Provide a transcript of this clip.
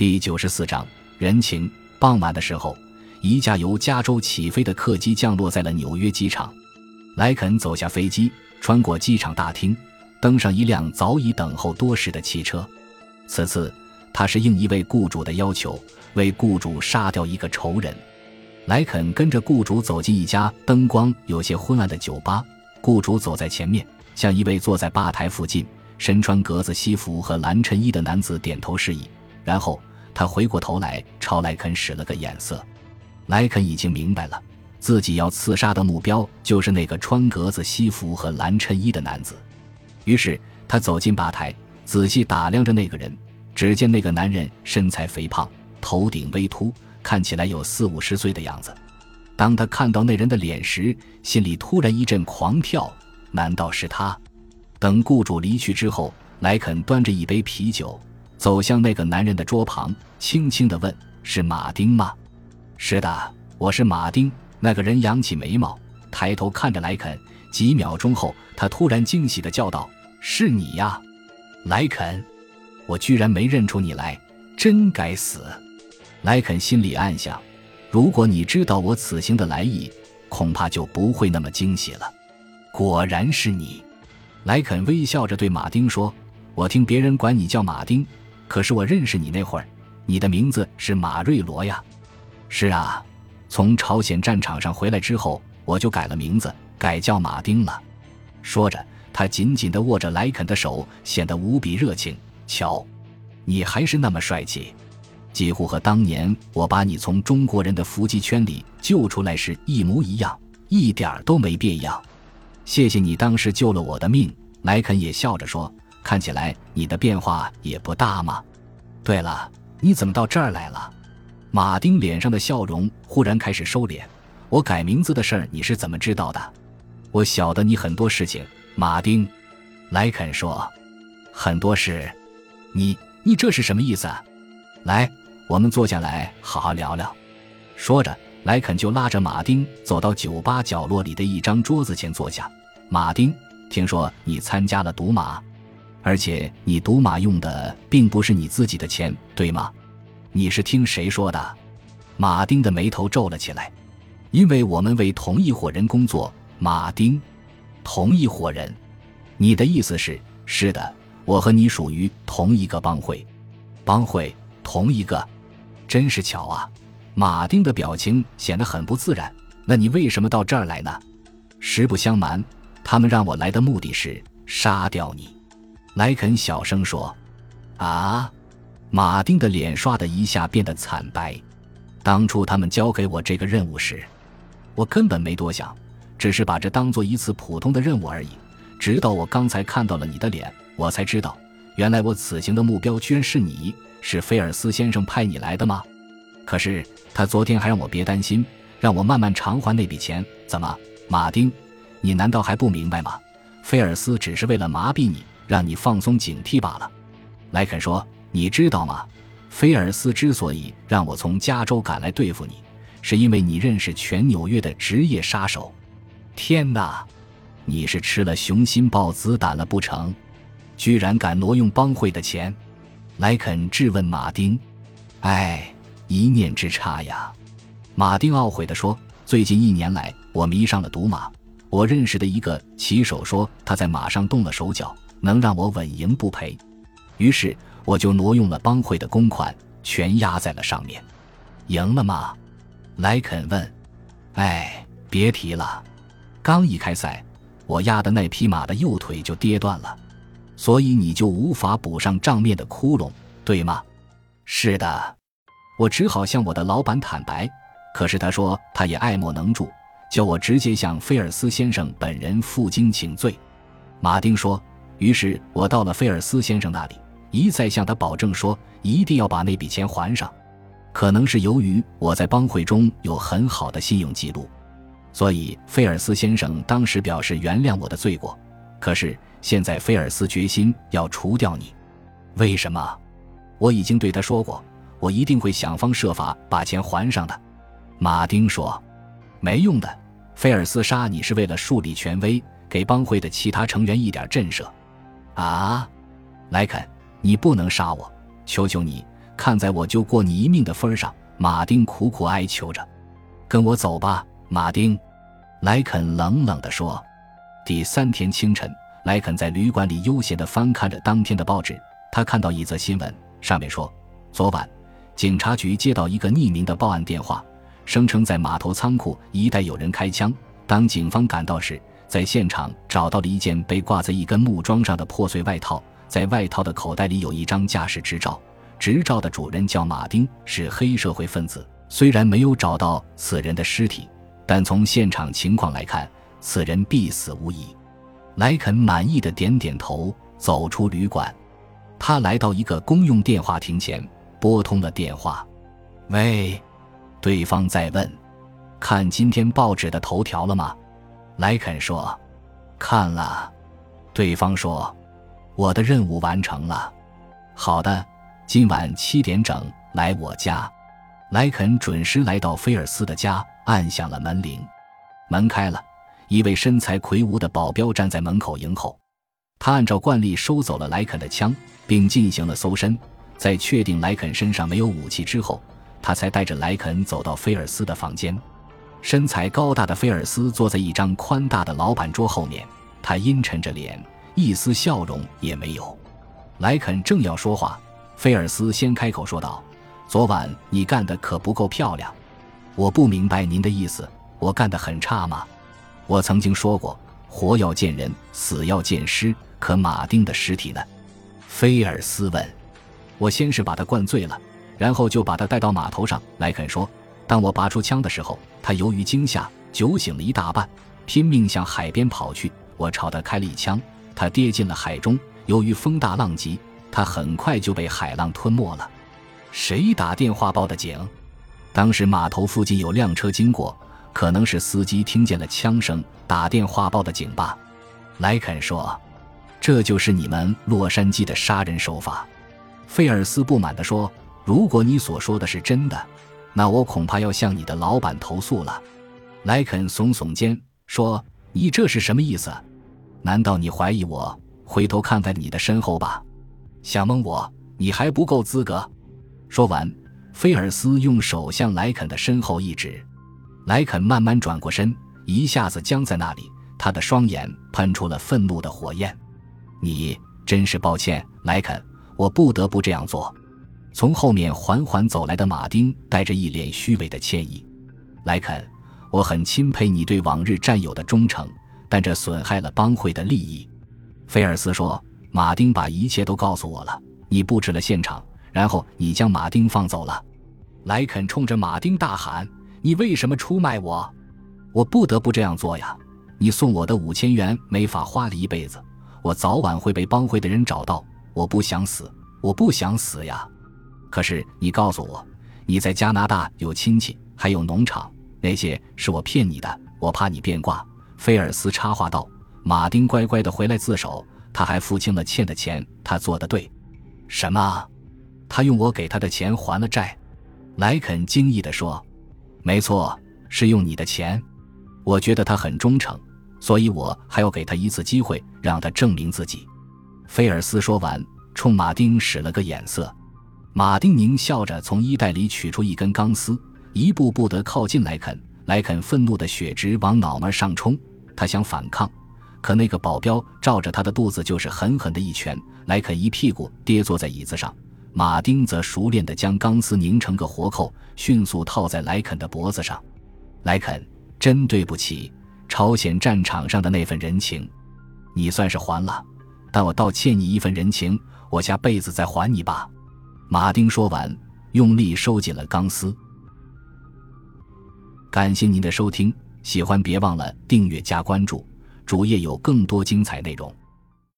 第九十四章人情。傍晚的时候，一架由加州起飞的客机降落在了纽约机场。莱肯走下飞机，穿过机场大厅，登上一辆早已等候多时的汽车。此次，他是应一位雇主的要求，为雇主杀掉一个仇人。莱肯跟着雇主走进一家灯光有些昏暗的酒吧。雇主走在前面，向一位坐在吧台附近、身穿格子西服和蓝衬衣的男子点头示意，然后。他回过头来，朝莱肯使了个眼色。莱肯已经明白了，自己要刺杀的目标就是那个穿格子西服和蓝衬衣的男子。于是他走进吧台，仔细打量着那个人。只见那个男人身材肥胖，头顶微秃，看起来有四五十岁的样子。当他看到那人的脸时，心里突然一阵狂跳。难道是他？等雇主离去之后，莱肯端着一杯啤酒。走向那个男人的桌旁，轻轻地问：“是马丁吗？”“是的，我是马丁。”那个人扬起眉毛，抬头看着莱肯。几秒钟后，他突然惊喜地叫道：“是你呀，莱肯！我居然没认出你来，真该死！”莱肯心里暗想：“如果你知道我此行的来意，恐怕就不会那么惊喜了。”果然是你，莱肯微笑着对马丁说：“我听别人管你叫马丁。”可是我认识你那会儿，你的名字是马瑞罗呀。是啊，从朝鲜战场上回来之后，我就改了名字，改叫马丁了。说着，他紧紧地握着莱肯的手，显得无比热情。瞧，你还是那么帅气，几乎和当年我把你从中国人的伏击圈里救出来时一模一样，一点都没变样。谢谢你当时救了我的命。莱肯也笑着说。看起来你的变化也不大嘛。对了，你怎么到这儿来了？马丁脸上的笑容忽然开始收敛。我改名字的事儿你是怎么知道的？我晓得你很多事情。马丁，莱肯说：“很多事。”你你这是什么意思？来，我们坐下来好好聊聊。说着，莱肯就拉着马丁走到酒吧角落里的一张桌子前坐下。马丁，听说你参加了赌马。而且你赌马用的并不是你自己的钱，对吗？你是听谁说的？马丁的眉头皱了起来。因为我们为同一伙人工作，马丁。同一伙人？你的意思是？是的，我和你属于同一个帮会。帮会？同一个？真是巧啊！马丁的表情显得很不自然。那你为什么到这儿来呢？实不相瞒，他们让我来的目的是杀掉你。莱肯小声说：“啊！”马丁的脸刷的一下变得惨白。当初他们交给我这个任务时，我根本没多想，只是把这当做一次普通的任务而已。直到我刚才看到了你的脸，我才知道，原来我此行的目标居然是你，是菲尔斯先生派你来的吗？可是他昨天还让我别担心，让我慢慢偿还那笔钱。怎么，马丁，你难道还不明白吗？菲尔斯只是为了麻痹你。让你放松警惕罢了，莱肯说：“你知道吗？菲尔斯之所以让我从加州赶来对付你，是因为你认识全纽约的职业杀手。天哪，你是吃了雄心豹子胆了不成？居然敢挪用帮会的钱！”莱肯质问马丁：“哎，一念之差呀！”马丁懊悔地说：“最近一年来，我迷上了赌马。我认识的一个骑手说，他在马上动了手脚。”能让我稳赢不赔，于是我就挪用了帮会的公款，全压在了上面。赢了吗？莱肯问。哎，别提了，刚一开赛，我压的那匹马的右腿就跌断了，所以你就无法补上账面的窟窿，对吗？是的，我只好向我的老板坦白，可是他说他也爱莫能助，叫我直接向菲尔斯先生本人负荆请罪。马丁说。于是我到了菲尔斯先生那里，一再向他保证说一定要把那笔钱还上。可能是由于我在帮会中有很好的信用记录，所以菲尔斯先生当时表示原谅我的罪过。可是现在菲尔斯决心要除掉你，为什么？我已经对他说过，我一定会想方设法把钱还上的。马丁说：“没用的，菲尔斯杀你是为了树立权威，给帮会的其他成员一点震慑。”啊，莱肯，你不能杀我！求求你，看在我救过你一命的份上，马丁苦苦哀求着：“跟我走吧，马丁。”莱肯冷冷地说。第三天清晨，莱肯在旅馆里悠闲地翻看着当天的报纸。他看到一则新闻，上面说，昨晚警察局接到一个匿名的报案电话，声称在码头仓库一带有人开枪。当警方赶到时，在现场找到了一件被挂在一根木桩上的破碎外套，在外套的口袋里有一张驾驶执照，执照的主人叫马丁，是黑社会分子。虽然没有找到此人的尸体，但从现场情况来看。此人必死无疑。莱肯满意的点点头，走出旅馆。他来到一个公用电话亭前，拨通了电话。“喂，对方在问，看今天报纸的头条了吗？”莱肯说：“看了。”对方说：“我的任务完成了。”“好的，今晚七点整来我家。”莱肯准时来到菲尔斯的家，按响了门铃。门开了。一位身材魁梧的保镖站在门口迎候，他按照惯例收走了莱肯的枪，并进行了搜身。在确定莱肯身上没有武器之后，他才带着莱肯走到菲尔斯的房间。身材高大的菲尔斯坐在一张宽大的老板桌后面，他阴沉着脸，一丝笑容也没有。莱肯正要说话，菲尔斯先开口说道：“昨晚你干的可不够漂亮，我不明白您的意思，我干得很差吗？”我曾经说过，活要见人，死要见尸。可马丁的尸体呢？菲尔斯问。我先是把他灌醉了，然后就把他带到码头上。莱肯说，当我拔出枪的时候，他由于惊吓酒醒了一大半，拼命向海边跑去。我朝他开了一枪，他跌进了海中。由于风大浪急，他很快就被海浪吞没了。谁打电话报的警？当时码头附近有辆车经过。可能是司机听见了枪声，打电话报的警吧。莱肯说：“这就是你们洛杉矶的杀人手法。”费尔斯不满地说：“如果你所说的是真的，那我恐怕要向你的老板投诉了。”莱肯耸耸肩说：“你这是什么意思？难道你怀疑我？回头看看你的身后吧。想蒙我，你还不够资格。”说完，菲尔斯用手向莱肯的身后一指。莱肯慢慢转过身，一下子僵在那里，他的双眼喷出了愤怒的火焰。你真是抱歉，莱肯，我不得不这样做。从后面缓缓走来的马丁带着一脸虚伪的歉意。莱肯，我很钦佩你对往日战友的忠诚，但这损害了帮会的利益。菲尔斯说：“马丁把一切都告诉我了，你布置了现场，然后你将马丁放走了。”莱肯冲着马丁大喊。你为什么出卖我？我不得不这样做呀！你送我的五千元没法花了一辈子，我早晚会被帮会的人找到。我不想死，我不想死呀！可是你告诉我，你在加拿大有亲戚，还有农场，那些是我骗你的。我怕你变卦。菲尔斯插话道：“马丁乖乖的回来自首，他还付清了欠的钱，他做的对。”什么？他用我给他的钱还了债？莱肯惊异地说。没错，是用你的钱。我觉得他很忠诚，所以我还要给他一次机会，让他证明自己。菲尔斯说完，冲马丁使了个眼色。马丁宁笑着从衣袋里取出一根钢丝，一步步地靠近莱肯。莱肯愤怒的血直往脑门上冲，他想反抗，可那个保镖照着他的肚子就是狠狠的一拳。莱肯一屁股跌坐在椅子上。马丁则熟练地将钢丝拧成个活扣，迅速套在莱肯的脖子上。莱肯，真对不起，朝鲜战场上的那份人情，你算是还了，但我倒欠你一份人情，我下辈子再还你吧。马丁说完，用力收紧了钢丝。感谢您的收听，喜欢别忘了订阅加关注，主页有更多精彩内容。